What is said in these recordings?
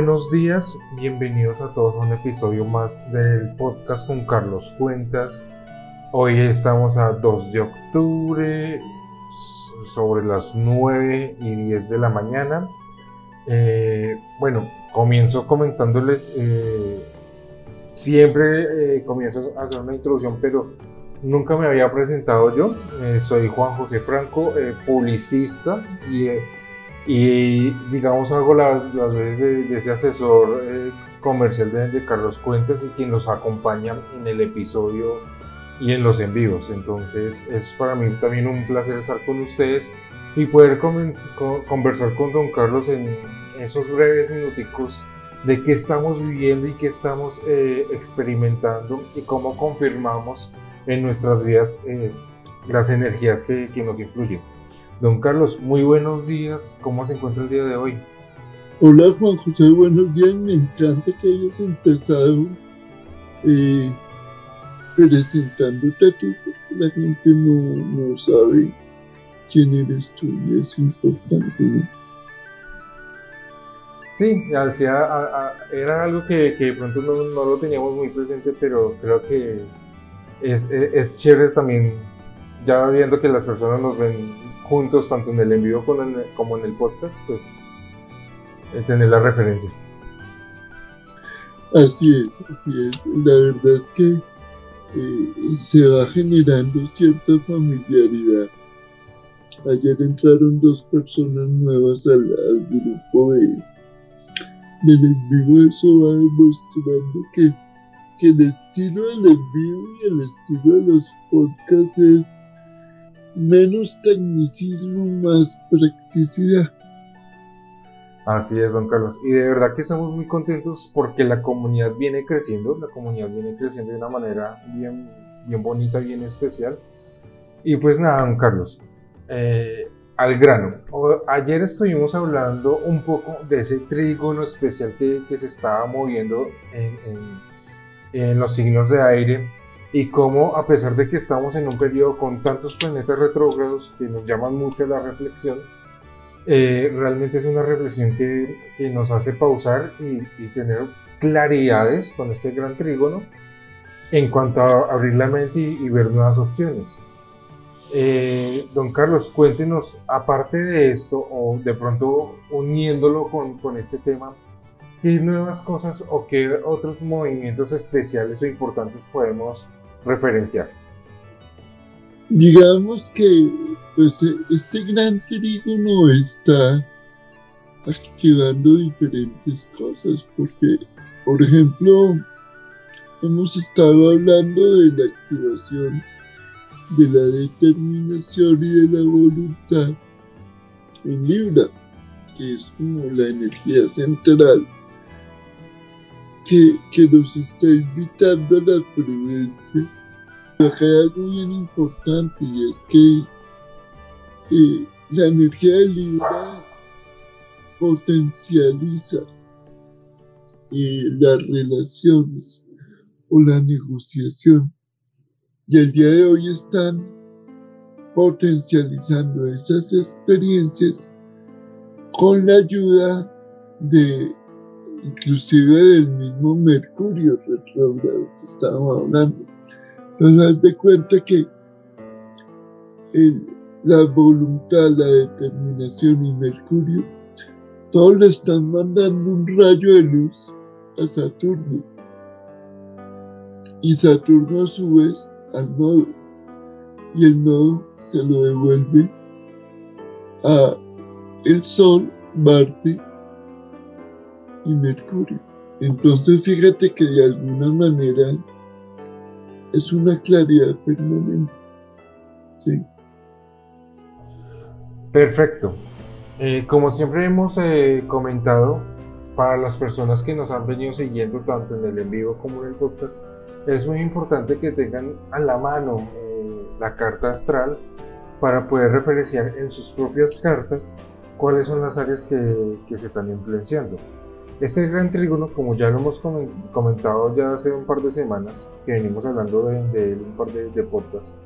Buenos días, bienvenidos a todos a un episodio más del podcast con Carlos Cuentas. Hoy estamos a 2 de octubre, sobre las 9 y 10 de la mañana. Eh, bueno, comienzo comentándoles, eh, siempre eh, comienzo a hacer una introducción, pero nunca me había presentado yo. soy Juan José Franco, publicista y y digamos hago las, las veces de, ese asesor eh, comercial de, Carlos Cuentas y quien los acompaña en el episodio y en los en vivos. Entonces es para mí también un placer estar con ustedes y poder conversar con don Carlos en esos breves minuticos de qué estamos viviendo y qué estamos eh, experimentando y cómo confirmamos en nuestras vidas eh, las energías que, que nos influyen. Don Carlos, muy buenos días. ¿Cómo se encuentra el día de hoy? Hola Juan José, buenos días. Me encanta que hayas empezado eh, presentándote a tú, porque la gente no, sabe quién eres tú y es importante. Sí, era algo que, de pronto no, lo teníamos muy presente, pero creo que es, es chévere también, ya viendo que las personas nos ven juntos, tanto en el envío como en el, podcast, pues eh, tener la referencia. Así es, así es. La verdad es que eh, se va generando cierta familiaridad. Ayer entraron dos personas nuevas al, grupo de, del envío. Eso va demostrando que, que el estilo del envío y el estilo de los podcasts es menos tecnicismo, más practicidad. Así es, don Carlos. Y de verdad que estamos muy contentos porque la comunidad viene creciendo, la comunidad viene creciendo de una manera bien, bien bonita, bien especial. Y pues nada, don Carlos, eh, al grano. Ayer estuvimos hablando un poco de ese trígono especial que, se estaba moviendo en, en, en los signos de aire y cómo a pesar de que estamos en un periodo con tantos planetas retrógrados que nos llaman mucho la reflexión, eh, realmente es una reflexión que, que nos hace pausar y, tener claridades con este gran trígono en cuanto a abrir la mente y, ver nuevas opciones. Eh, don Carlos, cuéntenos, aparte de esto, o de pronto uniéndolo con, con este tema, ¿qué nuevas cosas o qué otros movimientos especiales o importantes podemos referenciar? Digamos que pues, este gran trígono está activando diferentes cosas, porque, por ejemplo, hemos estado hablando de la activación de la determinación y de la voluntad en Libra, que es como la energía central que, nos está invitando a la prudencia. Acá algo bien importante y es que eh, la energía del Libra potencializa eh, las relaciones o la negociación. Y el día de hoy están potencializando esas experiencias con la ayuda de inclusive del mismo Mercurio retrógrado que estábamos hablando. Entonces, haz de cuenta que la voluntad, la determinación y Mercurio, todos le están mandando un rayo de luz a Saturno. Y Saturno a su vez al nodo. Y el nodo se lo devuelve a el Sol, Marte y Mercurio. Entonces fíjate que de alguna manera es una claridad permanente. Sí. Perfecto. Eh, como siempre hemos eh, comentado, para las personas que nos han venido siguiendo tanto en el en vivo como en el podcast, es muy importante que tengan a la mano eh, la carta astral para poder referenciar en sus propias cartas cuáles son las áreas que, que se están influenciando. Este gran trígono, como ya lo hemos comentado ya hace un par de semanas, que venimos hablando de, un par de, de podcasts,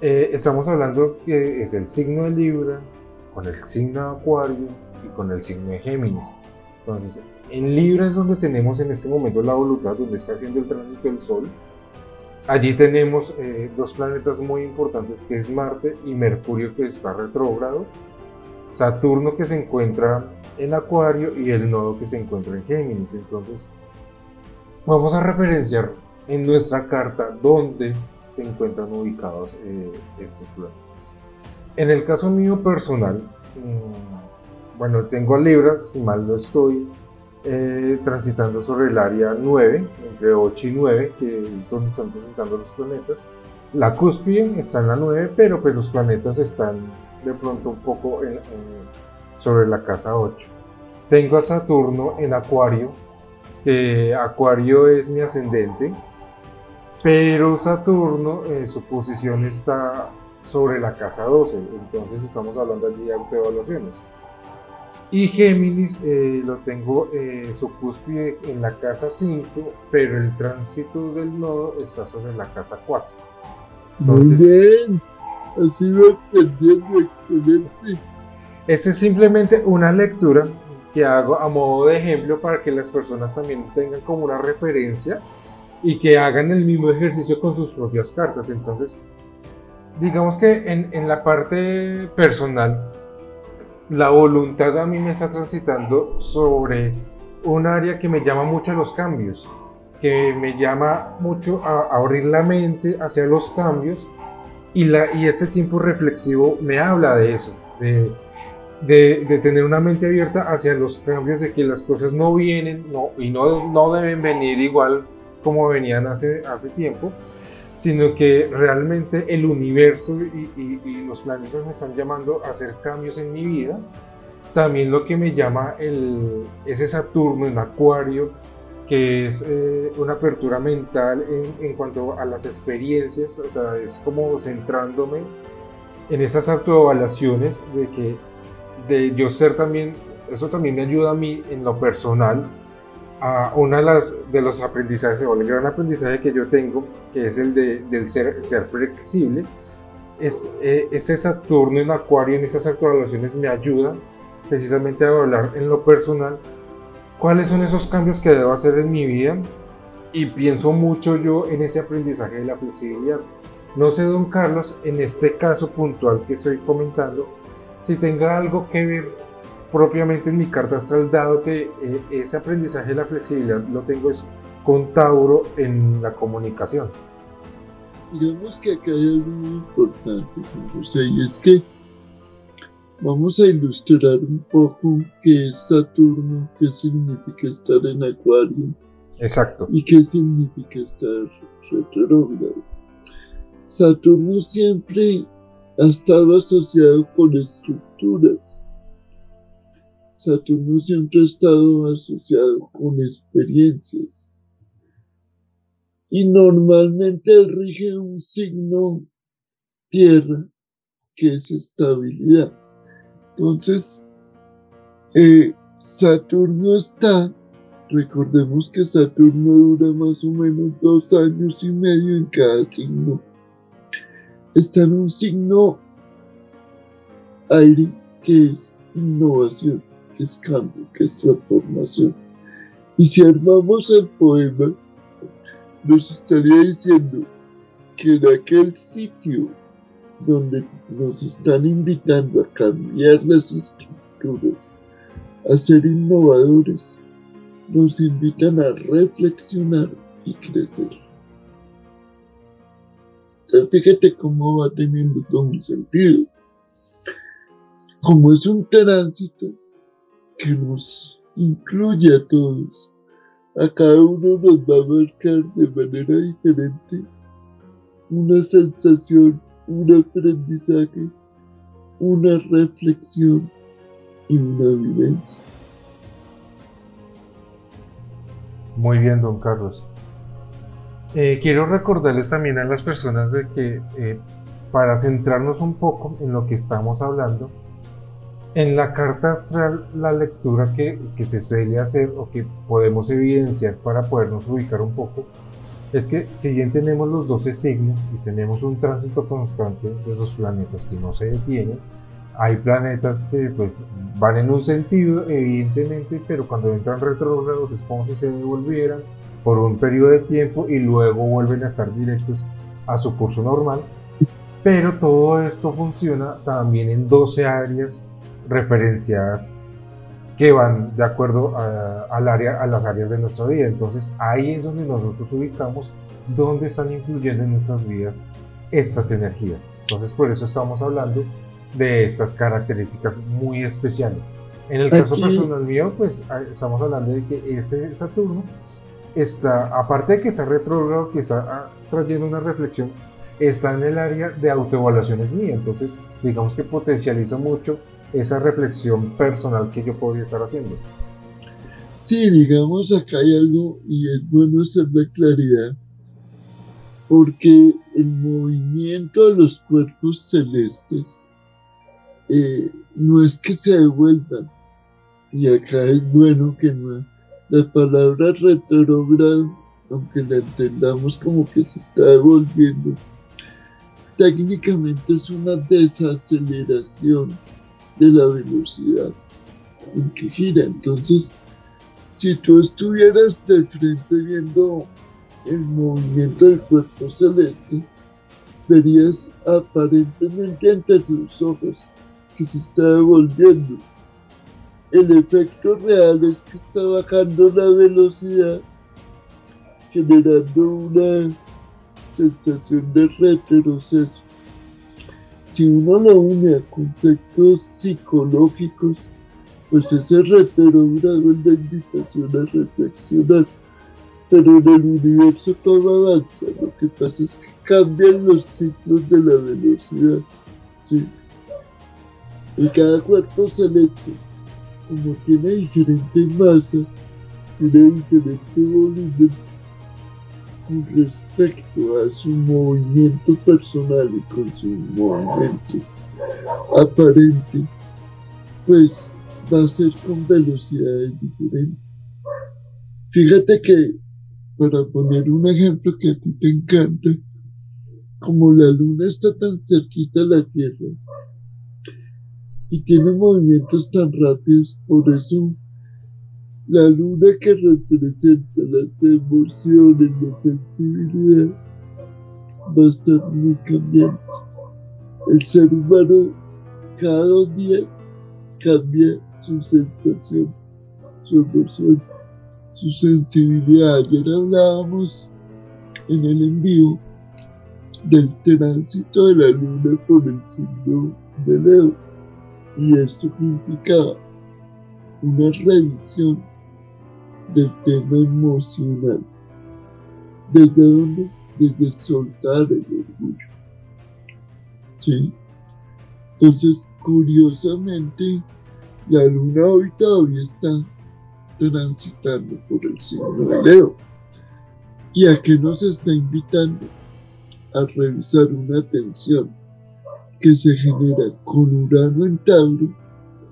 eh, estamos hablando que es el signo de Libra con el signo de Acuario y con el signo de Géminis. Entonces, en Libra es donde tenemos en este momento la voluntad, donde está haciendo el tránsito del Sol. Allí tenemos eh, dos planetas muy importantes que es Marte y Mercurio que está retrógrado, Saturno que se encuentra en Acuario y el nodo que se encuentra en Géminis. Entonces, vamos a referenciar en nuestra carta dónde se encuentran ubicados eh, estos planetas. En el caso mío personal, mm, bueno, tengo a Libra, si mal no estoy, eh, transitando sobre el área 9, entre 8 y 9, que es donde están transitando los planetas. La cúspide está en la 9, pero pues los planetas están de pronto un poco sobre la casa 8. Tengo a Saturno en Acuario, que Acuario es mi ascendente, pero Saturno, eh, su posición está sobre la casa 12, entonces estamos hablando allí de autoevaluaciones. Y Géminis eh, lo tengo eh, su cúspide en la casa 5, pero el tránsito del nodo está sobre la casa 4. Muy bien, así va aprendiendo, excelente. Esa es simplemente una lectura que hago a modo de ejemplo para que las personas también tengan como una referencia y que hagan el mismo ejercicio con sus propias cartas. Entonces, digamos que en, en la parte personal, la voluntad a mí me está transitando sobre un área que me llama mucho a los cambios, que me llama mucho a, abrir la mente hacia los cambios y, la, y este tiempo reflexivo me habla de eso, de, de, tener una mente abierta hacia los cambios, de que las cosas no vienen no, y no, no deben venir igual como venían hace, hace tiempo, sino que realmente el universo y, los planetas me están llamando a hacer cambios en mi vida. También lo que me llama el, ese Saturno en Acuario, que es eh, una apertura mental en, cuanto a las experiencias, o sea, es como centrándome en esas autoevaluaciones de que de yo ser también, eso también me ayuda a mí en lo personal a una de, las, los aprendizajes, o el gran aprendizaje que yo tengo, que es el de, del ser, ser flexible, es, eh, ese Saturno en Acuario, en esas actualizaciones, me ayuda precisamente a hablar en lo personal cuáles son esos cambios que debo hacer en mi vida y pienso mucho yo en ese aprendizaje de la flexibilidad. No sé, don Carlos, en este caso puntual que estoy comentando, si tenga algo que ver propiamente en mi carta astral, dado que eh, ese aprendizaje de la flexibilidad lo tengo es con Tauro en la comunicación. Digamos que acá hay algo muy importante, José, y es que vamos a ilustrar un poco qué es Saturno, qué significa estar en Acuario. Exacto. Y qué significa estar retrógrado. Saturno siempre ha estado asociado con estructuras Saturno siempre ha estado asociado con experiencias y normalmente rige un signo tierra que es estabilidad. Entonces, eh, Saturno está, recordemos que Saturno dura más o menos dos años y medio en cada signo. Está en un signo aire que es innovación que es cambio, que es transformación. Y si armamos el poema, nos estaría diciendo que en aquel sitio donde nos están invitando a cambiar las estructuras, a ser innovadores, nos invitan a reflexionar y crecer. fíjate cómo va teniendo todo un sentido. Como es un tránsito, que nos incluye a todos. A cada uno nos va a marcar de manera diferente una sensación, un aprendizaje, una reflexión y una vivencia. Muy bien, don Carlos. Eh, quiero recordarles también a las personas de que eh, para centrarnos un poco en lo que estamos hablando, en la carta astral, la lectura que, se suele hacer o que podemos evidenciar para podernos ubicar un poco es que si bien tenemos los 12 signos y tenemos un tránsito constante de los planetas que no se detienen, hay planetas que pues van en un sentido, evidentemente, pero cuando entran retrógrados es como si se devolvieran por un periodo de tiempo y luego vuelven a estar directos a su curso normal. Pero todo esto funciona también en 12 áreas referenciadas que van de acuerdo al área, a las áreas de nuestra vida. Entonces ahí es donde nosotros ubicamos dónde están influyendo en nuestras vidas estas energías. Entonces por eso estamos hablando de estas características muy especiales. En el caso personal mío, pues ah, estamos hablando de que ese Saturno está, aparte de que está retrógrado, que está ah, trayendo una reflexión, está en el área de autoevaluaciones mía. Entonces, digamos que potencializa mucho esa reflexión personal que yo podría estar haciendo. Sí, digamos, acá hay algo y es bueno hacerle claridad, porque el movimiento de los cuerpos celestes eh, no es que se devuelvan, y acá es bueno que no. La palabra retrógrado, aunque la entendamos como que se está devolviendo, técnicamente es una desaceleración de la velocidad en que gira. Entonces, si tú estuvieras de frente viendo el movimiento del cuerpo celeste, verías aparentemente ante tus ojos que se está devolviendo. El efecto real es que está bajando la velocidad, generando una sensación de retroceso. Si uno lo une a conceptos psicológicos, pues ese retrogrado es la invitación a reflexionar. Pero en el universo todo avanza, lo que pasa es que cambian los ciclos de la velocidad. ¿sí? Y cada cuerpo celeste, como tiene diferente masa, tiene diferente volumen con respecto a su movimiento personal y con su movimiento aparente, pues va a ser con velocidades diferentes. Fíjate que, para poner un ejemplo que a ti te encanta, como la luna está tan cerquita a la Tierra, y tiene movimientos tan rápidos, por eso la luna que representa las emociones, la sensibilidad, va a estar muy cambiante. El ser humano cada dos días cambia su sensación, su emoción, su sensibilidad. Ayer hablábamos en el envío del tránsito de la luna por el signo de Leo y esto implicaba una revisión del tema emocional. ¿Desde dónde? Desde soltar el orgullo. ¿Sí? Entonces, curiosamente, la luna hoy todavía está transitando por el signo de Leo. ¿Y a qué nos está invitando? A revisar una tensión que se genera con Urano en Tauro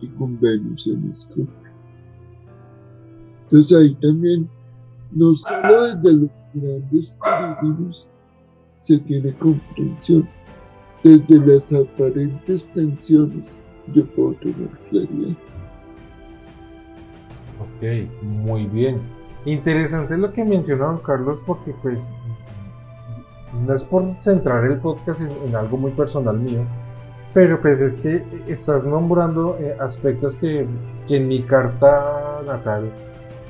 y con Venus en Escorpio. Entonces ahí también, no solo desde los grandes peligros se tiene comprensión, desde las aparentes tensiones yo puedo tener claridad. Ok, muy bien. Interesante lo que mencionaron Carlos porque pues no es por centrar el podcast en, algo muy personal mío, pero pues es que estás nombrando eh, aspectos que, en mi carta natal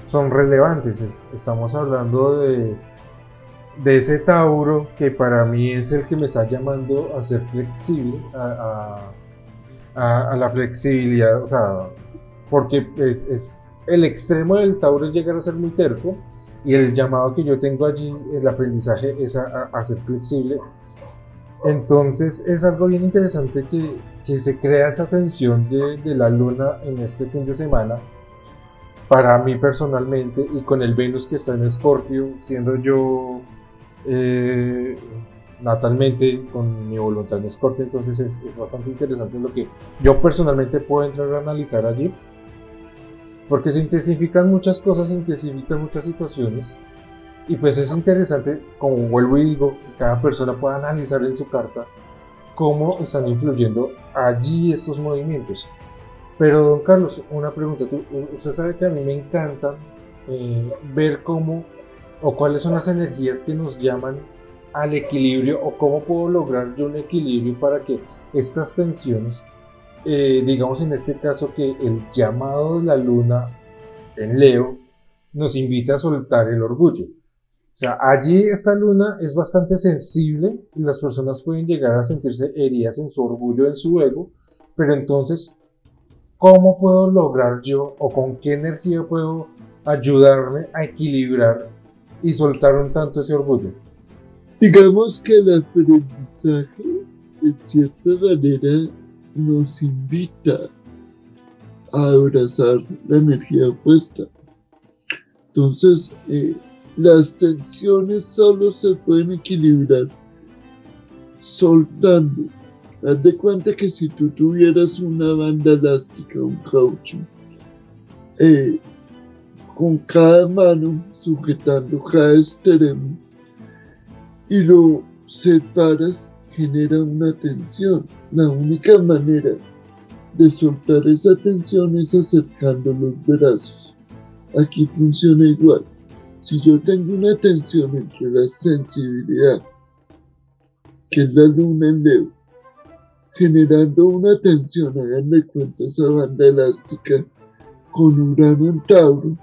son relevantes. estamos hablando de, de ese Tauro que para mí es el que me está llamando a ser flexible, a, la flexibilidad, o sea, porque es, es, el extremo del Tauro es llegar a ser muy terco y el llamado que yo tengo allí, el aprendizaje es a, ser flexible. Entonces es algo bien interesante que, que se crea esa tensión de, de, la luna en este fin de semana para mí personalmente y con el Venus que está en Escorpio, siendo yo eh, natalmente con mi voluntad en Escorpio, entonces es, es bastante interesante lo que yo personalmente puedo entrar a analizar allí porque se intensifican muchas cosas, se intensifican muchas situaciones. Y pues es interesante, como vuelvo y digo, que cada persona pueda analizar en su carta cómo están influyendo allí estos movimientos. Pero, don Carlos, una pregunta. usted sabe que a mí me encanta eh, ver cómo o cuáles son las energías que nos llaman al equilibrio o cómo puedo lograr yo un equilibrio para que estas tensiones, eh, digamos en este caso que el llamado de la luna en Leo nos invita a soltar el orgullo. O sea, allí esta luna es bastante sensible y las personas pueden llegar a sentirse heridas en su orgullo, en su ego, pero entonces, ¿cómo puedo lograr yo o con qué energía puedo ayudarme a equilibrar y soltar un tanto ese orgullo? Digamos que el aprendizaje, en cierta manera, nos invita a abrazar la energía opuesta. Entonces, eh, las tensiones solo se pueden equilibrar soltando. Haz de cuenta que si tú tuvieras una banda elástica, un caucho, eh, con cada mano sujetando cada extremo y lo separas, genera una tensión. La única manera de soltar esa tensión es acercando los brazos. Aquí funciona igual. Si yo tengo una tensión entre la sensibilidad, que es la luna en Leo, generando una tensión, hagan de cuenta esa banda elástica, con Urano en Tauro,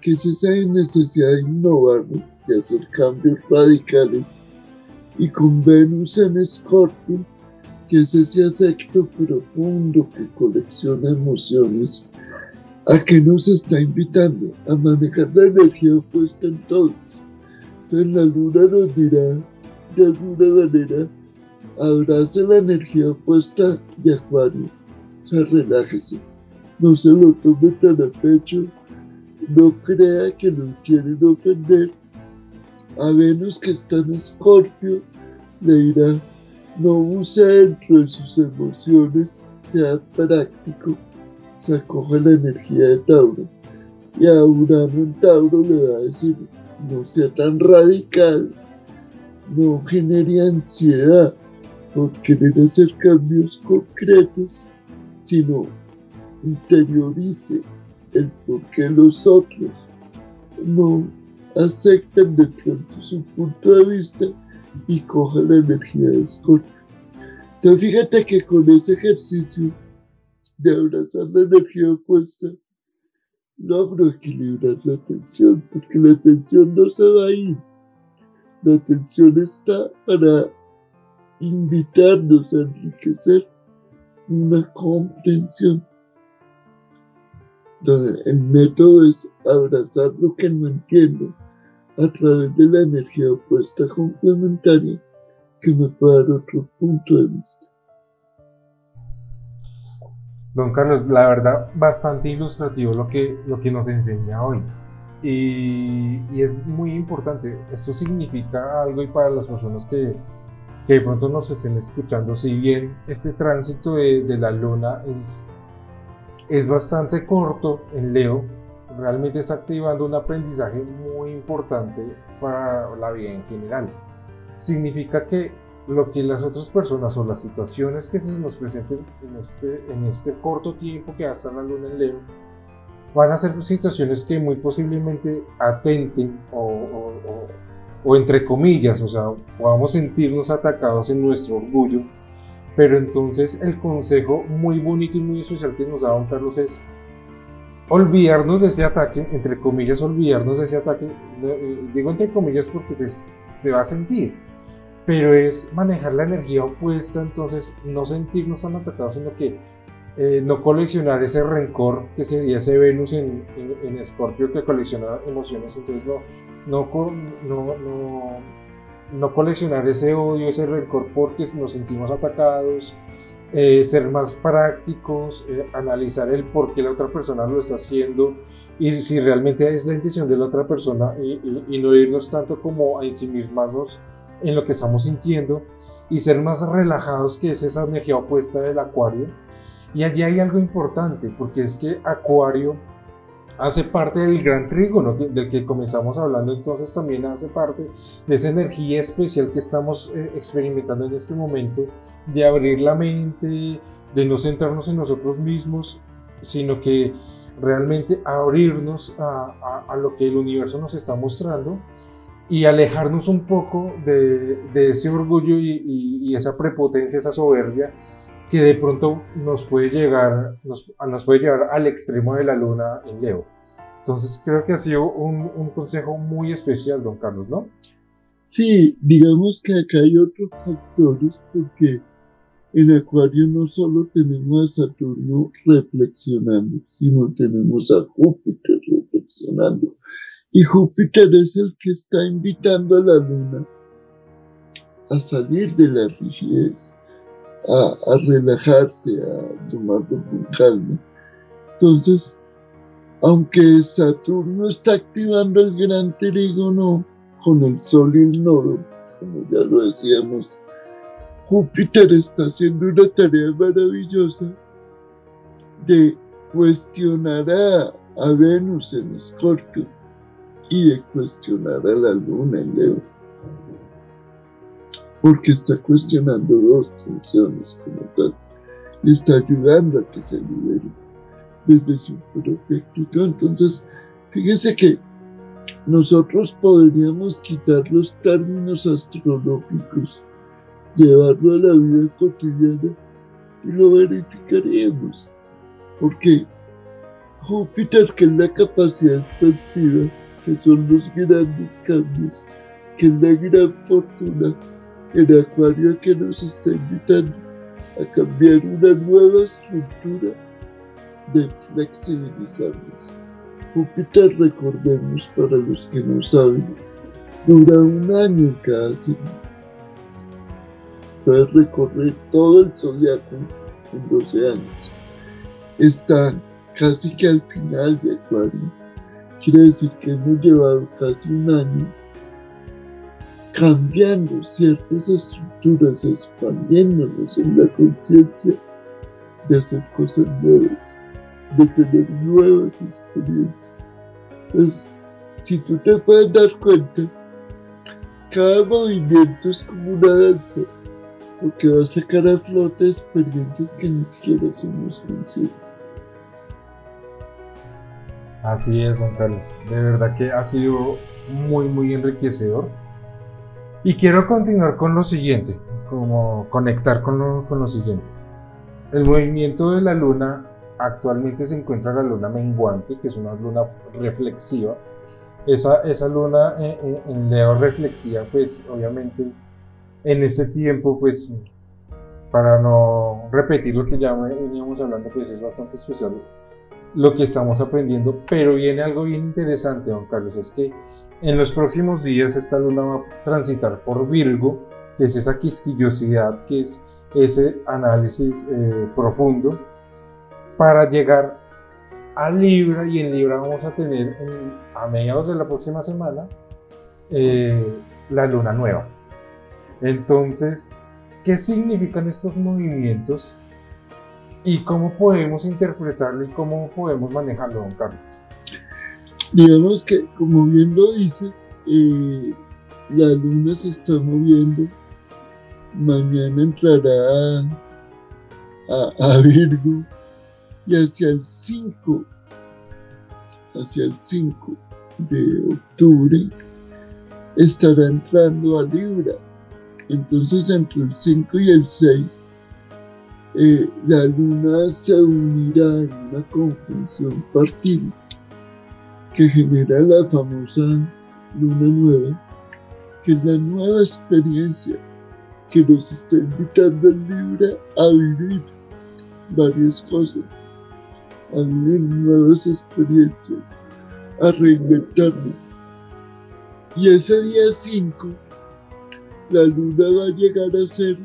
que es esa necesidad de innovar, de hacer cambios radicales, y con Venus en Escorpio, que es ese afecto profundo que colecciona emociones ¿A qué nos está invitando? A manejar la energía opuesta en todos. Entonces la luna nos dirá de alguna manera, abrace la energía opuesta de Acuario. O sea, relájese. No se lo tome tan a pecho. No crea que lo quieren ofender. A Venus que está en Escorpio le dirá, no use dentro de sus emociones, sea práctico se acoge la energía de Tauro. Y a Urano en Tauro le va a decir, no sea tan radical, no genere ansiedad por querer hacer cambios concretos, sino interiorice el por qué los otros no aceptan de pronto su punto de vista y coja la energía de Scorpio. Entonces fíjate que con ese ejercicio de abrazar la energía opuesta, logro equilibrar la tensión, porque la tensión no se va a ir. La tensión está para invitarnos a enriquecer una comprensión. El método es abrazar lo que no entiendo a través de la energía opuesta complementaria que me puede dar otro punto de vista. Don Carlos, la verdad, bastante ilustrativo lo que, lo que nos enseña hoy. Y, es muy importante. Esto significa algo y para las personas que, que de pronto nos estén escuchando, si bien este tránsito de, la luna es, es bastante corto en Leo, realmente está activando un aprendizaje muy importante para la vida en general. Significa que lo que las otras personas o las situaciones que se nos presenten en este, en este corto tiempo que va a la luna en Leo van a ser situaciones que muy posiblemente atenten o, o, entre comillas, o sea, podamos sentirnos atacados en nuestro orgullo. Pero entonces el consejo muy bonito y muy especial que nos da don Carlos es olvidarnos de ese ataque, entre comillas, olvidarnos de ese ataque. Eh, digo entre comillas porque pues, se va a sentir pero es manejar la energía opuesta, entonces no sentirnos tan atacados, sino que eh, no coleccionar ese rencor que sería ese Venus en, en, Escorpio que colecciona emociones, entonces no, no, no, no, coleccionar ese odio, ese rencor porque nos sentimos atacados, eh, ser más prácticos, eh, analizar el por qué la otra persona lo está haciendo y si realmente es la intención de la otra persona y, y no irnos tanto como a ensimismarnos en lo que estamos sintiendo y ser más relajados, que es esa energía opuesta del acuario. Y allí hay algo importante, porque es que acuario hace parte del gran trígono del que comenzamos hablando, entonces también hace parte de esa energía especial que estamos eh, experimentando en este momento, de abrir la mente, de no centrarnos en nosotros mismos, sino que realmente abrirnos a, lo que el universo nos está mostrando y alejarnos un poco de, ese orgullo y, esa prepotencia, esa soberbia que de pronto nos puede llegar, nos, puede llevar al extremo de la luna en Leo. Entonces creo que ha sido un, un consejo muy especial, don Carlos, ¿no? Sí, digamos que acá hay otros factores porque en Acuario no solo tenemos a Saturno reflexionando, sino tenemos a Júpiter reflexionando. Y Júpiter es el que está invitando a la Luna a salir de la rigidez, a, relajarse, a tomarlo con calma. Entonces, aunque Saturno está activando el gran trígono con el Sol y el Nodo, como ya lo decíamos, Júpiter está haciendo una tarea maravillosa de cuestionar a, Venus en Escorpio y de cuestionar a la Luna en Leo porque está cuestionando dos tensiones como tal y está ayudando a que se libere desde su propia Entonces, fíjese que nosotros podríamos quitar los términos astrológicos, llevarlo a la vida cotidiana y lo verificaríamos. Porque Júpiter, que es la capacidad expansiva, que son los grandes cambios, que es la gran fortuna, el Acuario que nos está invitando a cambiar una nueva estructura de flexibilizarnos. Júpiter, recordemos para los que no saben, dura un año cada signo. Entonces recorrer todo el zodiaco en 12 años. Está casi que al final de Acuario. Quiere decir que hemos llevado casi un año cambiando ciertas estructuras, expandiéndonos en la conciencia de hacer cosas nuevas, de tener nuevas experiencias. Pues, si tú te puedes dar cuenta, cada movimiento es como una danza, porque va a sacar a flote experiencias que ni siquiera somos conscientes. Así es, don Carlos. De verdad que ha sido muy, muy enriquecedor y quiero continuar con lo siguiente, como conectar con lo, con lo siguiente. El movimiento de la luna, actualmente se encuentra la luna menguante, que es una luna reflexiva. Esa, esa luna eh, eh, en Leo reflexiva, pues obviamente en este tiempo, pues para no repetir lo que ya veníamos hablando, pues es bastante especial lo que estamos aprendiendo, pero viene algo bien interesante, don Carlos, es que en los próximos días esta luna va a transitar por Virgo, que es esa quisquillosidad, que es ese análisis eh, profundo, para llegar a Libra y en Libra vamos a tener a mediados de la próxima semana eh, la luna nueva. Entonces, ¿qué significan estos movimientos y cómo podemos interpretarlo y cómo podemos manejarlo, don Carlos. Digamos que, como bien lo dices, eh, la luna se está moviendo. Mañana entrará a, Virgo y hacia el 5, hacia el 5 de octubre, estará entrando a Libra. Entonces, entre el 5 y el 6 eh, la luna se unirá en una conjunción partida que genera la famosa luna nueva, que es la nueva experiencia que nos está invitando el libro a vivir varias cosas, a vivir nuevas experiencias, a reinventarnos. Y ese día 5, la luna va a llegar a ser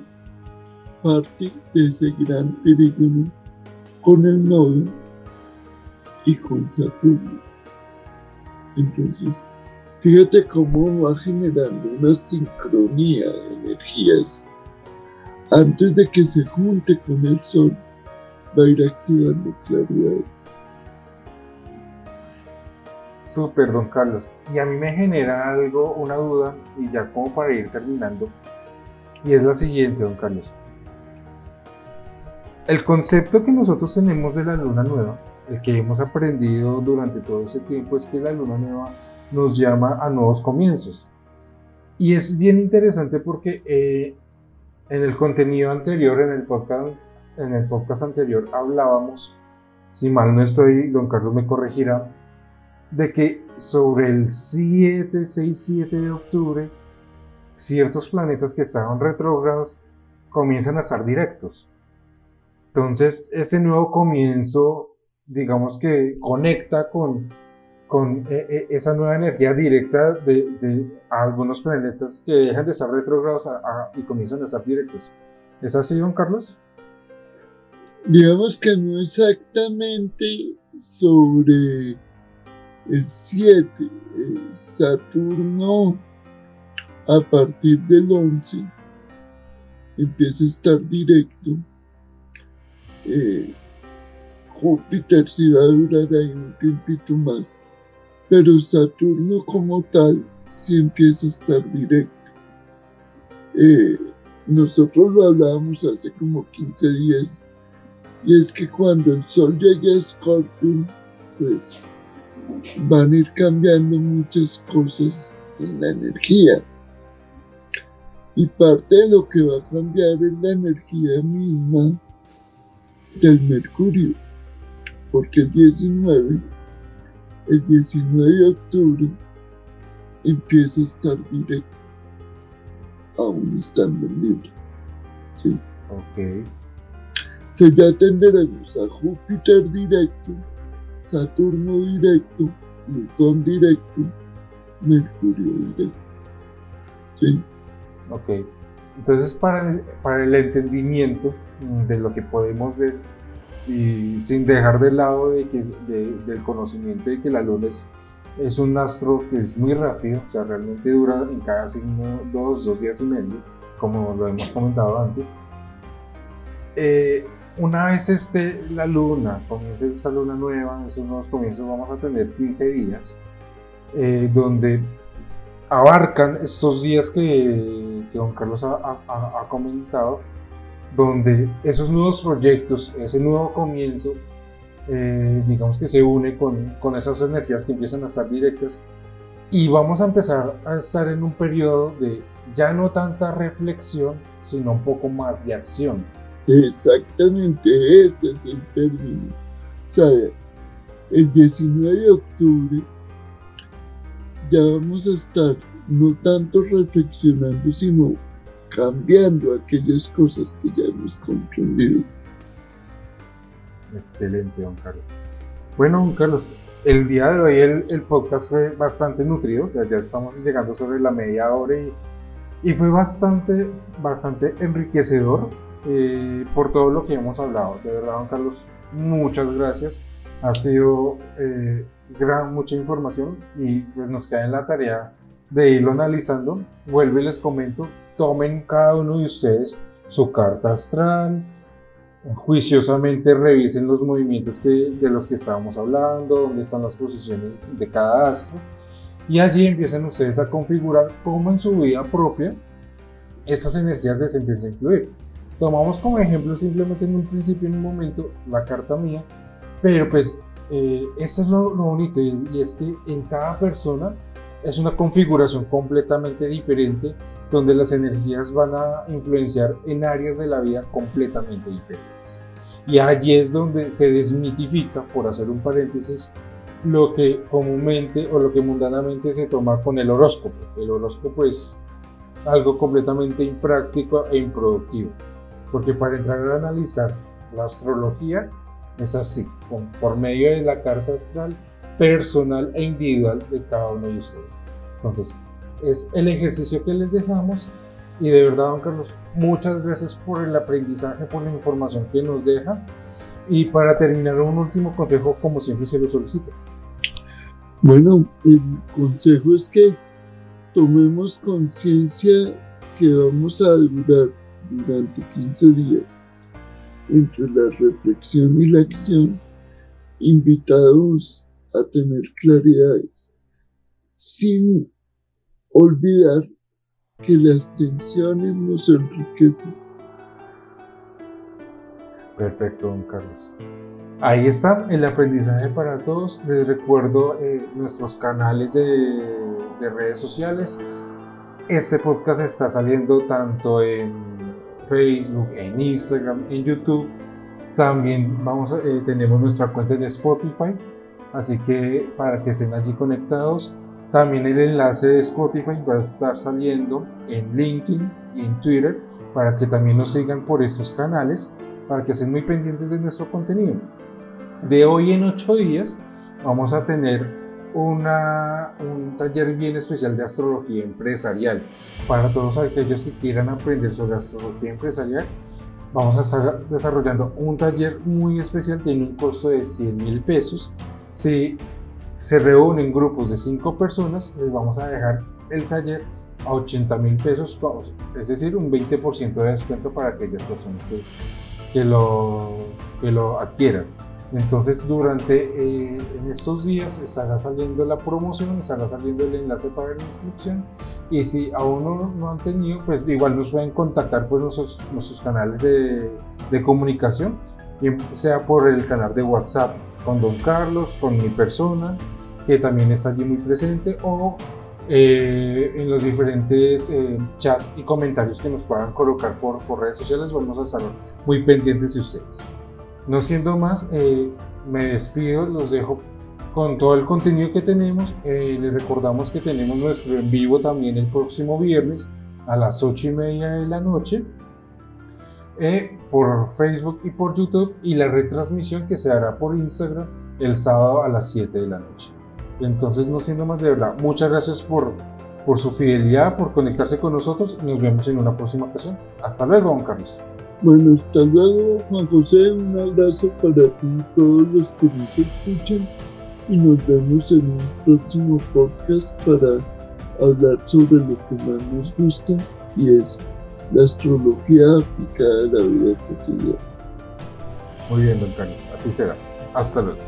parte de ese gran trígono con el nodo y con Saturno. Entonces, fíjate cómo va generando una sincronía de energías. Antes de que se junte con el Sol, va a ir activando claridades. Súper, don Carlos. Y a mí me genera algo, una duda, y ya como para ir terminando, y es la siguiente, don Carlos. El concepto que nosotros tenemos de la luna nueva, el que hemos aprendido durante todo ese tiempo, es que la luna nueva nos llama a nuevos comienzos. Y es bien interesante porque eh, en el contenido anterior, en el, podcast, en el podcast anterior, hablábamos, si mal no estoy, don Carlos me corregirá, de que sobre el 7, 6, 7 de octubre, ciertos planetas que estaban retrógrados comienzan a estar directos. Entonces, ese nuevo comienzo, digamos que conecta con, con e, e, esa nueva energía directa de, algunos planetas que dejan de estar retrógrados y comienzan a estar directos. ¿Es así, don Carlos? Digamos que no exactamente sobre el 7, eh, Saturno a partir del 11 empieza a estar directo. Eh, Júpiter sí va a durar ahí un tiempito más, pero Saturno como tal sí empieza a estar directo. Eh, nosotros lo hablábamos hace como 15 días, y es que cuando el Sol llegue a Scorpio, pues van a ir cambiando muchas cosas en la energía. Y parte de lo que va a cambiar es la energía misma del Mercurio. Porque el 19, el 19 de octubre, empieza a estar directo, aún estando libre. ¿sí? Ok. Que ya tendremos a Júpiter directo Saturno directo, Plutón directo, Mercurio directo. ¿Sí? Ok. Entonces, para el, para el entendimiento de lo que podemos ver y sin dejar de lado de que, del conocimiento de que la luna es, es, un astro que es muy rápido, o sea, realmente dura en cada signo dos, dos días y medio, como lo hemos comentado antes. Eh, una vez esté la luna, comience esta luna nueva, en esos nuevos comienzos vamos a tener 15 días, eh, donde abarcan estos días que, que don Carlos ha, comentado, donde esos nuevos proyectos, ese nuevo comienzo, eh, digamos que se une con, con esas energías que empiezan a estar directas y vamos a empezar a estar en un periodo de ya no tanta reflexión, sino un poco más de acción Exactamente ese es el término. O sea, el 19 de octubre ya vamos a estar no tanto reflexionando, sino cambiando aquellas cosas que ya hemos comprendido. Excelente, don Carlos. Bueno, don Carlos, el día de hoy el, podcast fue bastante nutrido, ya, ya estamos llegando sobre la media hora y, y fue bastante, bastante enriquecedor eh, por todo lo que hemos hablado. De verdad, don Carlos, muchas gracias. Ha sido eh, gran, mucha información y pues nos queda en la tarea de irlo analizando. Vuelvo y les comento, tomen cada uno de ustedes su carta astral, juiciosamente revisen los movimientos que, de los que estábamos hablando, dónde están las posiciones de cada astro y allí empiecen ustedes a configurar cómo en su vida propia esas energías les empiezan a influir. Tomamos como ejemplo simplemente en un principio, en un momento, la carta mía, pero pues eh, es lo, bonito y, es que en cada persona es una configuración completamente diferente donde las energías van a influenciar en áreas de la vida completamente diferentes. Y allí es donde se desmitifica, por hacer un paréntesis, lo que comúnmente o lo que mundanamente se toma con el horóscopo. El horóscopo es algo completamente impráctico e improductivo. Porque para entrar a analizar la astrología es así, por medio de la carta astral personal e individual de cada uno de ustedes. Entonces, es el ejercicio que les dejamos y de verdad, don Carlos, muchas gracias por el aprendizaje, por la información que nos deja. Y para terminar, un último consejo, como siempre se lo solicito. Bueno, el consejo es que tomemos conciencia que vamos a durar durante 15 días. Entre la reflexión y la acción, invitados a tener claridades, sin olvidar que las tensiones nos enriquecen. Perfecto, don Carlos. Ahí está el aprendizaje para todos. Les recuerdo eh, nuestros canales de, de, redes sociales. Este podcast está saliendo tanto en Facebook, en Instagram, en YouTube. También vamos eh, tenemos nuestra cuenta en Spotify. Así que para que estén allí conectados. También el enlace de Spotify va a estar saliendo en LinkedIn y en Twitter para que también nos sigan por estos canales, para que estén muy pendientes de nuestro contenido. De hoy en ocho días vamos a tener un taller bien especial de astrología empresarial. Para todos aquellos que quieran aprender sobre astrología empresarial, vamos a estar desarrollando un taller muy especial, tiene un costo de 100 mil pesos. Si se reúnen grupos de 5 personas, les vamos a dejar el taller a 80 mil pesos, es decir, un 20% de descuento para aquellas personas que, lo, adquieran. Entonces, durante eh, en estos días estará saliendo la promoción, estará saliendo el enlace para la inscripción. Y si aún no, no han tenido, pues igual nos pueden contactar por nuestros, canales de comunicación, sea por el canal de WhatsApp con Don Carlos, con mi persona, que también está allí muy presente, o eh, en los diferentes eh, chats y comentarios que nos puedan colocar por, redes sociales, vamos a estar muy pendientes de ustedes. No siendo más, eh, me despido, los dejo con todo el contenido que tenemos. les recordamos que tenemos nuestro en vivo también el próximo viernes a las 8 y media de la noche. Por Facebook y por YouTube y la retransmisión que se hará por Instagram el sábado a las 7 de la noche. Entonces, no siendo más de verdad, muchas gracias por, por su fidelidad, por conectarse con nosotros. Nos vemos en una próxima ocasión. Hasta luego, don Carlos. Bueno, hasta luego, Juan José. Un abrazo para ti y todos los que nos escuchan. Y nos vemos en un próximo podcast para hablar sobre lo que más nos gusta y es la astrología aplicada a la vida cotidiana. Muy bien, don Carlos. Así será. Hasta luego.